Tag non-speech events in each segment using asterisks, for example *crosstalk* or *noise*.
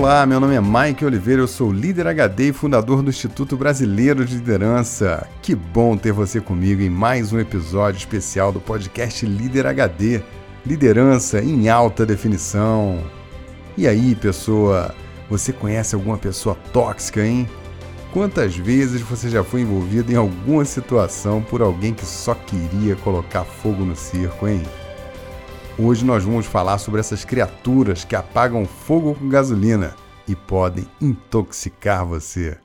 Olá, meu nome é Mike Oliveira, eu sou líder HD e fundador do Instituto Brasileiro de Liderança. Que bom ter você comigo em mais um episódio especial do podcast Líder HD Liderança em alta definição. E aí, pessoa, você conhece alguma pessoa tóxica, hein? Quantas vezes você já foi envolvido em alguma situação por alguém que só queria colocar fogo no circo, hein? Hoje nós vamos falar sobre essas criaturas que apagam fogo com gasolina e podem intoxicar você.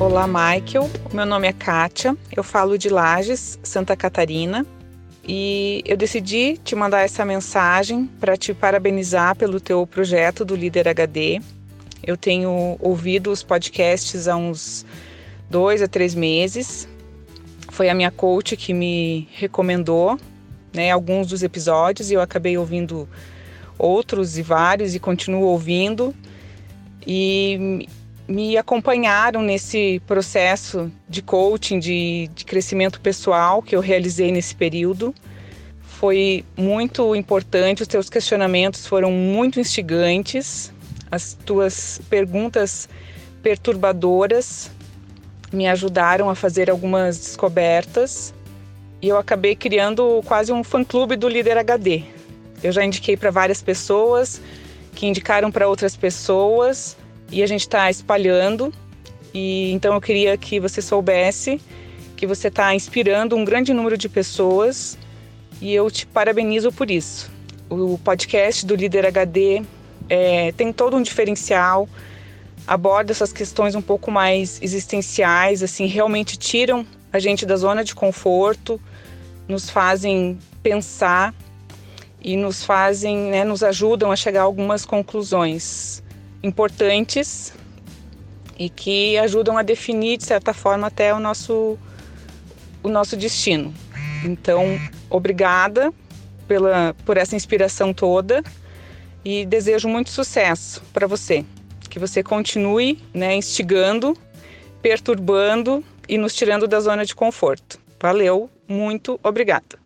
Olá, Michael. Meu nome é Kátia. Eu falo de Lages, Santa Catarina. E eu decidi te mandar essa mensagem para te parabenizar pelo teu projeto do Líder HD eu tenho ouvido os podcasts há uns dois a três meses. Foi a minha coach que me recomendou né, alguns dos episódios e eu acabei ouvindo outros e vários e continuo ouvindo. E me acompanharam nesse processo de coaching, de, de crescimento pessoal que eu realizei nesse período. Foi muito importante, os teus questionamentos foram muito instigantes, as tuas perguntas perturbadoras me ajudaram a fazer algumas descobertas e eu acabei criando quase um fã-clube do Líder HD. Eu já indiquei para várias pessoas, que indicaram para outras pessoas e a gente está espalhando. E então eu queria que você soubesse que você está inspirando um grande número de pessoas e eu te parabenizo por isso. O podcast do Líder HD é, tem todo um diferencial, aborda essas questões um pouco mais existenciais, assim, realmente tiram a gente da zona de conforto, nos fazem pensar e nos fazem, né, nos ajudam a chegar a algumas conclusões importantes e que ajudam a definir de certa forma até o nosso o nosso destino. Então, obrigada pela por essa inspiração toda e desejo muito sucesso para você. Que você continue né, instigando, perturbando e nos tirando da zona de conforto. Valeu, muito obrigada.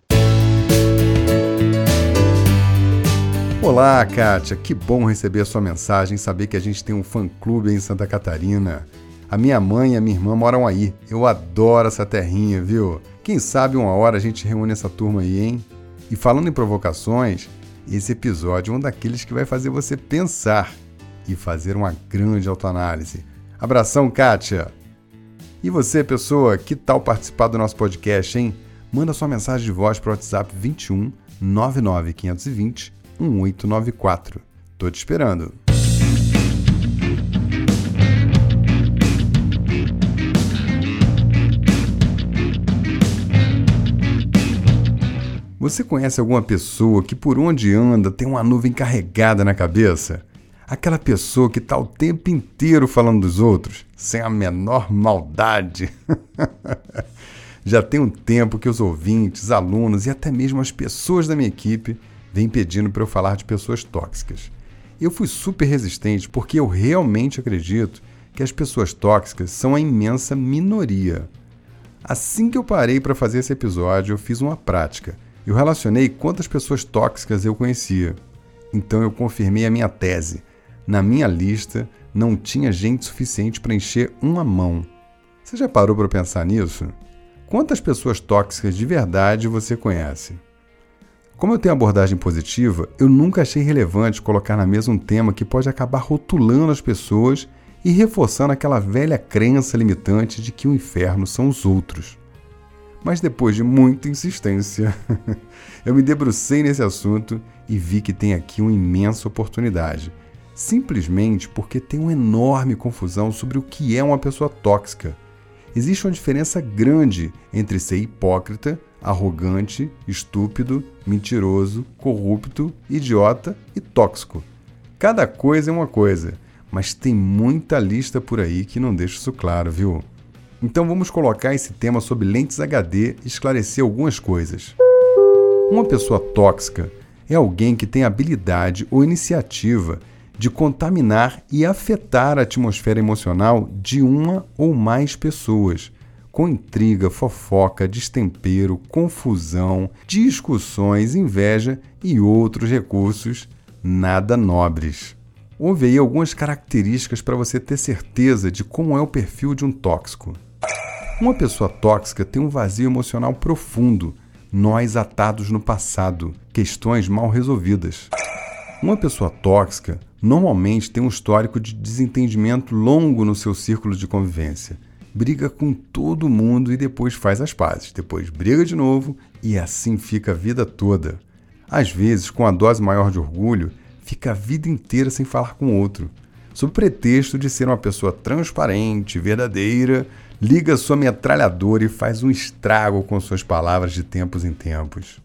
Olá, Kátia, que bom receber a sua mensagem saber que a gente tem um fã-clube em Santa Catarina. A minha mãe e a minha irmã moram aí. Eu adoro essa terrinha, viu? Quem sabe uma hora a gente reúne essa turma aí, hein? E falando em provocações, esse episódio é um daqueles que vai fazer você pensar e fazer uma grande autoanálise. Abração, Kátia! E você, pessoa, que tal participar do nosso podcast, hein? Manda sua mensagem de voz para o WhatsApp 21 99520 1894. Tô te esperando. Você conhece alguma pessoa que por onde anda tem uma nuvem carregada na cabeça? Aquela pessoa que está o tempo inteiro falando dos outros, sem a menor maldade. *laughs* Já tem um tempo que os ouvintes, alunos e até mesmo as pessoas da minha equipe vêm pedindo para eu falar de pessoas tóxicas. Eu fui super resistente porque eu realmente acredito que as pessoas tóxicas são a imensa minoria. Assim que eu parei para fazer esse episódio, eu fiz uma prática eu relacionei quantas pessoas tóxicas eu conhecia. Então eu confirmei a minha tese. Na minha lista não tinha gente suficiente para encher uma mão. Você já parou para pensar nisso? Quantas pessoas tóxicas de verdade você conhece? Como eu tenho abordagem positiva, eu nunca achei relevante colocar na mesa um tema que pode acabar rotulando as pessoas e reforçando aquela velha crença limitante de que o inferno são os outros. Mas depois de muita insistência, *laughs* eu me debrucei nesse assunto e vi que tem aqui uma imensa oportunidade. Simplesmente porque tem uma enorme confusão sobre o que é uma pessoa tóxica. Existe uma diferença grande entre ser hipócrita, arrogante, estúpido, mentiroso, corrupto, idiota e tóxico. Cada coisa é uma coisa, mas tem muita lista por aí que não deixa isso claro, viu? Então vamos colocar esse tema sob lentes HD e esclarecer algumas coisas. Uma pessoa tóxica é alguém que tem habilidade ou iniciativa de contaminar e afetar a atmosfera emocional de uma ou mais pessoas, com intriga, fofoca, destempero, confusão, discussões, inveja e outros recursos nada nobres. Houve aí algumas características para você ter certeza de como é o perfil de um tóxico. Uma pessoa tóxica tem um vazio emocional profundo, nós atados no passado, questões mal resolvidas. Uma pessoa tóxica normalmente tem um histórico de desentendimento longo no seu círculo de convivência. Briga com todo mundo e depois faz as pazes. Depois briga de novo e assim fica a vida toda. Às vezes, com a dose maior de orgulho, fica a vida inteira sem falar com outro. Sob pretexto de ser uma pessoa transparente, verdadeira, liga sua metralhadora e faz um estrago com suas palavras de tempos em tempos.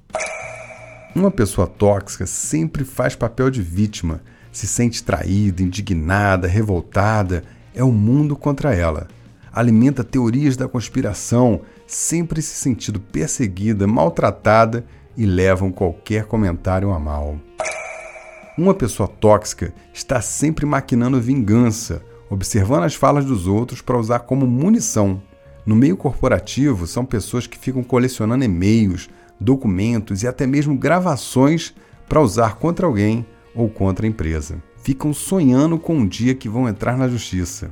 Uma pessoa tóxica sempre faz papel de vítima, se sente traída, indignada, revoltada. É o mundo contra ela. Alimenta teorias da conspiração, sempre se sentindo perseguida, maltratada e levam qualquer comentário a mal. Uma pessoa tóxica está sempre maquinando vingança, observando as falas dos outros para usar como munição. No meio corporativo, são pessoas que ficam colecionando e-mails, documentos e até mesmo gravações para usar contra alguém ou contra a empresa. Ficam sonhando com um dia que vão entrar na justiça.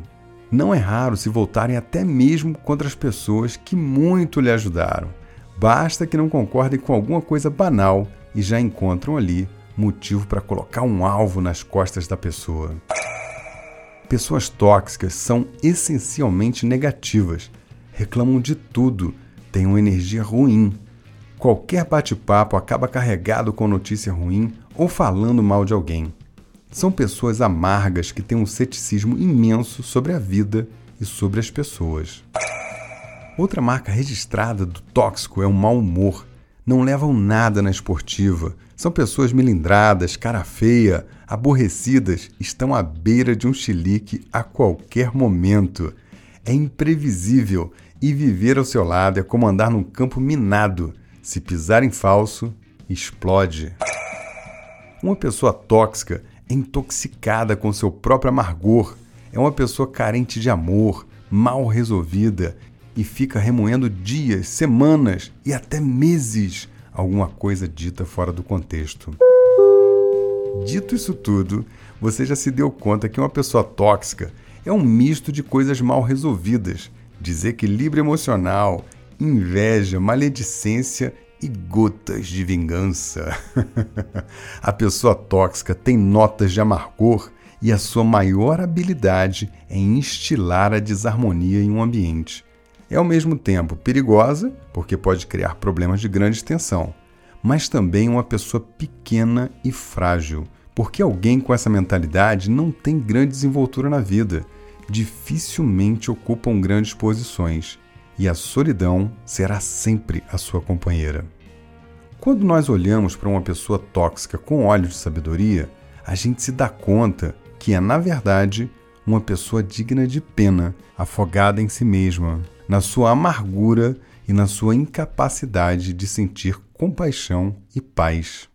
Não é raro se voltarem até mesmo contra as pessoas que muito lhe ajudaram. Basta que não concordem com alguma coisa banal e já encontram ali motivo para colocar um alvo nas costas da pessoa. Pessoas tóxicas são essencialmente negativas, reclamam de tudo, têm uma energia ruim, Qualquer bate-papo acaba carregado com notícia ruim ou falando mal de alguém. São pessoas amargas que têm um ceticismo imenso sobre a vida e sobre as pessoas. Outra marca registrada do tóxico é o mau humor. Não levam nada na esportiva. São pessoas melindradas, cara feia, aborrecidas, estão à beira de um chilique a qualquer momento. É imprevisível e viver ao seu lado é como andar num campo minado se pisar em falso, explode. Uma pessoa tóxica é intoxicada com seu próprio amargor, é uma pessoa carente de amor, mal resolvida e fica remoendo dias, semanas e até meses alguma coisa dita fora do contexto. Dito isso tudo, você já se deu conta que uma pessoa tóxica é um misto de coisas mal resolvidas, desequilíbrio emocional, inveja, maledicência e gotas de vingança. *laughs* a pessoa tóxica tem notas de amargor e a sua maior habilidade é instilar a desarmonia em um ambiente. É ao mesmo tempo perigosa, porque pode criar problemas de grande extensão, mas também uma pessoa pequena e frágil, porque alguém com essa mentalidade não tem grande desenvoltura na vida, dificilmente ocupam grandes posições. E a solidão será sempre a sua companheira. Quando nós olhamos para uma pessoa tóxica com olhos de sabedoria, a gente se dá conta que é, na verdade, uma pessoa digna de pena, afogada em si mesma, na sua amargura e na sua incapacidade de sentir compaixão e paz.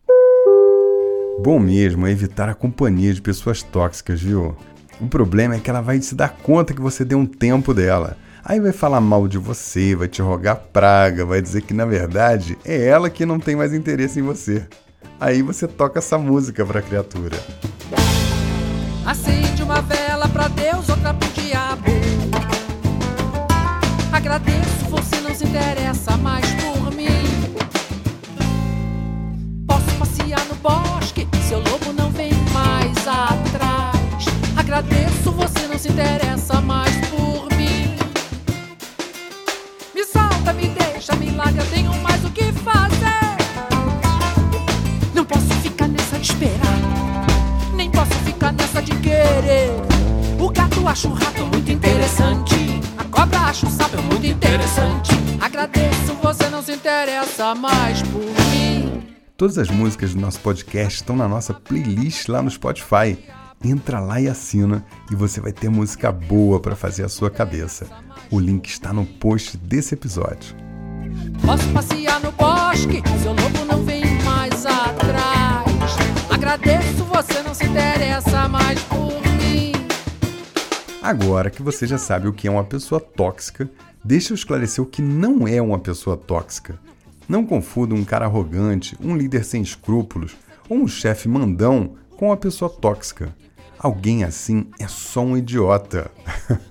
Bom mesmo é evitar a companhia de pessoas tóxicas, viu? O problema é que ela vai se dar conta que você deu um tempo dela Aí vai falar mal de você, vai te rogar praga, vai dizer que na verdade é ela que não tem mais interesse em você. Aí você toca essa música pra criatura. Acende uma vela pra Deus, outra pro diabo. Agradeço, você não se interessa mais por mim. Todas as músicas do nosso podcast estão na nossa playlist lá no Spotify. Entra lá e assina e você vai ter música boa para fazer a sua cabeça. O link está no post desse episódio. Posso passear no bosque, seu lobo não vem mais atrás. Agradeço, você não se interessa mais por mim. Agora que você já sabe o que é uma pessoa tóxica, Deixa eu esclarecer o que não é uma pessoa tóxica. Não confunda um cara arrogante, um líder sem escrúpulos ou um chefe mandão com uma pessoa tóxica. Alguém assim é só um idiota.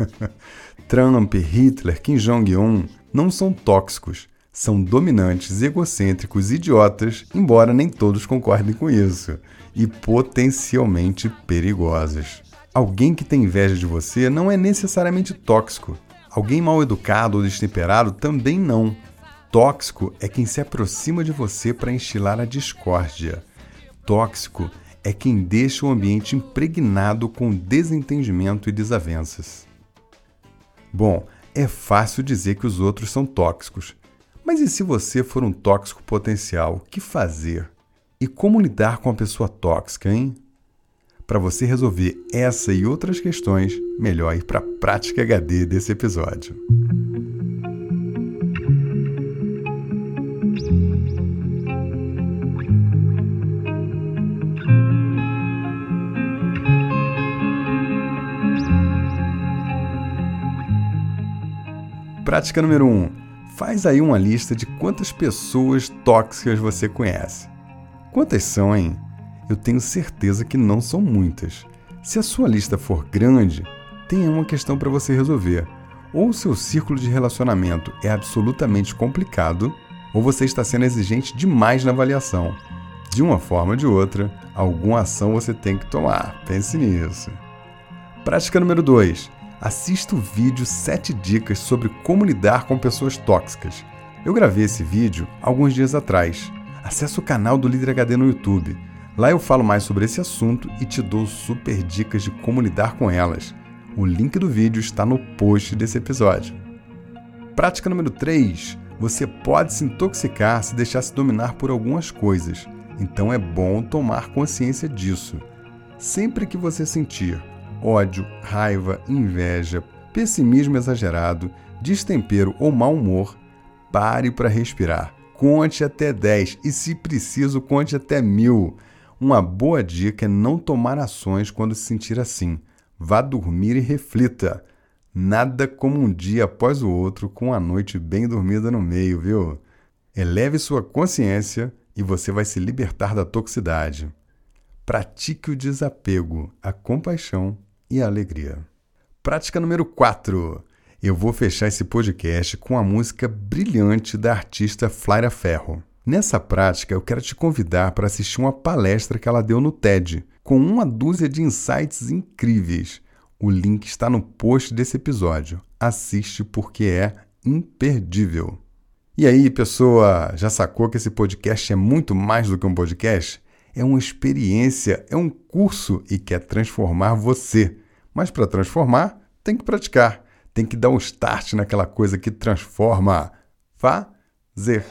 *laughs* Trump, Hitler, Kim Jong-un não são tóxicos, são dominantes, egocêntricos, idiotas, embora nem todos concordem com isso, e potencialmente perigosos. Alguém que tem inveja de você não é necessariamente tóxico. Alguém mal educado ou destemperado também não. Tóxico é quem se aproxima de você para enchilar a discórdia. Tóxico é quem deixa o ambiente impregnado com desentendimento e desavenças. Bom, é fácil dizer que os outros são tóxicos. Mas e se você for um tóxico potencial, o que fazer? E como lidar com a pessoa tóxica, hein? Para você resolver essa e outras questões, melhor ir para a prática HD desse episódio. Prática número 1. Um, faz aí uma lista de quantas pessoas tóxicas você conhece. Quantas são, hein? eu tenho certeza que não são muitas. Se a sua lista for grande, tem uma questão para você resolver. Ou o seu círculo de relacionamento é absolutamente complicado, ou você está sendo exigente demais na avaliação. De uma forma ou de outra, alguma ação você tem que tomar. Pense nisso. Prática número 2. Assista o vídeo 7 dicas sobre como lidar com pessoas tóxicas. Eu gravei esse vídeo alguns dias atrás. Acesse o canal do Líder HD no YouTube. Lá eu falo mais sobre esse assunto e te dou super dicas de como lidar com elas. O link do vídeo está no post desse episódio. Prática número 3. Você pode se intoxicar se deixar se dominar por algumas coisas, então é bom tomar consciência disso. Sempre que você sentir ódio, raiva, inveja, pessimismo exagerado, destempero ou mau humor, pare para respirar. Conte até 10 e, se preciso, conte até mil. Uma boa dica é não tomar ações quando se sentir assim. Vá dormir e reflita. Nada como um dia após o outro com a noite bem dormida no meio, viu? Eleve sua consciência e você vai se libertar da toxicidade. Pratique o desapego, a compaixão e alegria. Prática número 4. Eu vou fechar esse podcast com a música brilhante da artista Flaira Ferro. Nessa prática, eu quero te convidar para assistir uma palestra que ela deu no TED, com uma dúzia de insights incríveis. O link está no post desse episódio. Assiste porque é imperdível. E aí, pessoa, já sacou que esse podcast é muito mais do que um podcast? É uma experiência, é um curso e quer transformar você. Mas para transformar, tem que praticar, tem que dar um start naquela coisa que transforma. Fazer.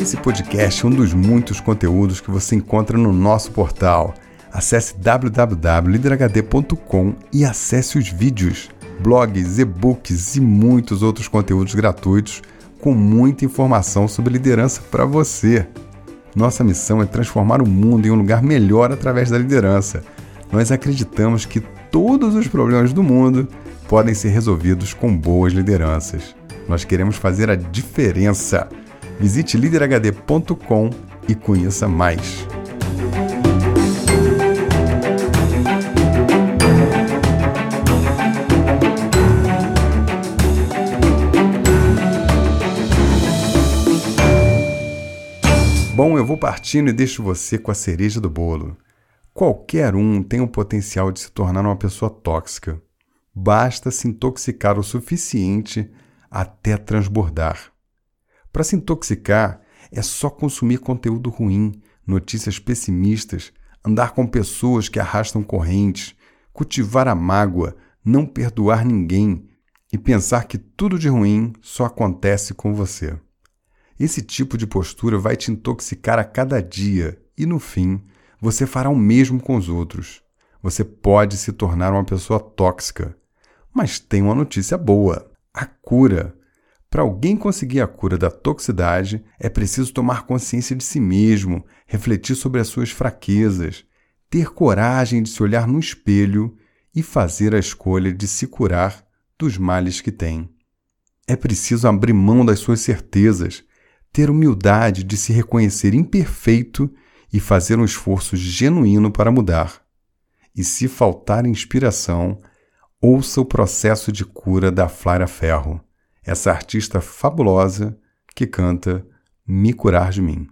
Esse podcast é um dos muitos conteúdos que você encontra no nosso portal. Acesse www.liderhd.com e acesse os vídeos, blogs, e-books e muitos outros conteúdos gratuitos com muita informação sobre liderança para você. Nossa missão é transformar o mundo em um lugar melhor através da liderança. Nós acreditamos que todos os problemas do mundo podem ser resolvidos com boas lideranças. Nós queremos fazer a diferença. Visite liderhd.com e conheça mais. Eu vou partindo e deixo você com a cereja do bolo. Qualquer um tem o potencial de se tornar uma pessoa tóxica. Basta se intoxicar o suficiente até transbordar. Para se intoxicar, é só consumir conteúdo ruim, notícias pessimistas, andar com pessoas que arrastam correntes, cultivar a mágoa, não perdoar ninguém e pensar que tudo de ruim só acontece com você. Esse tipo de postura vai te intoxicar a cada dia e, no fim, você fará o mesmo com os outros. Você pode se tornar uma pessoa tóxica. Mas tem uma notícia boa: a cura. Para alguém conseguir a cura da toxicidade, é preciso tomar consciência de si mesmo, refletir sobre as suas fraquezas, ter coragem de se olhar no espelho e fazer a escolha de se curar dos males que tem. É preciso abrir mão das suas certezas, ter humildade de se reconhecer imperfeito e fazer um esforço genuíno para mudar. E se faltar inspiração, ouça o processo de cura da Flávia Ferro, essa artista fabulosa que canta Me Curar de Mim.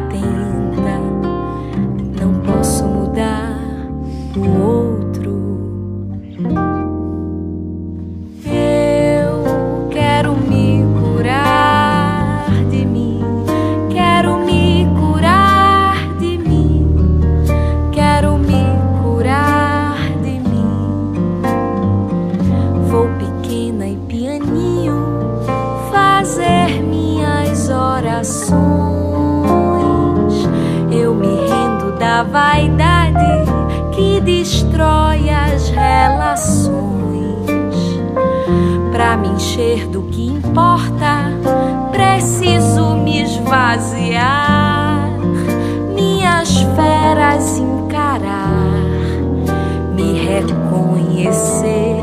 para me encher do que importa, preciso me esvaziar, minhas feras encarar, me reconhecer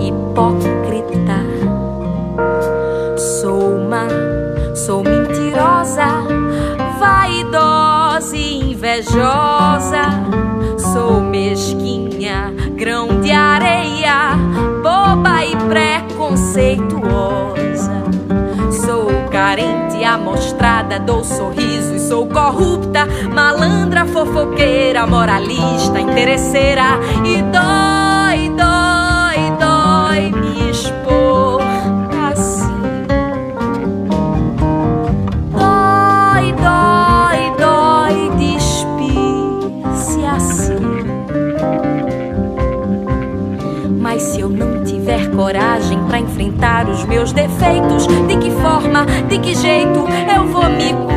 hipócrita. Sou uma, sou mentirosa, vaidosa e invejosa. estrada, dou e sou corrupta, malandra, fofoqueira, moralista, interesseira e dou mim.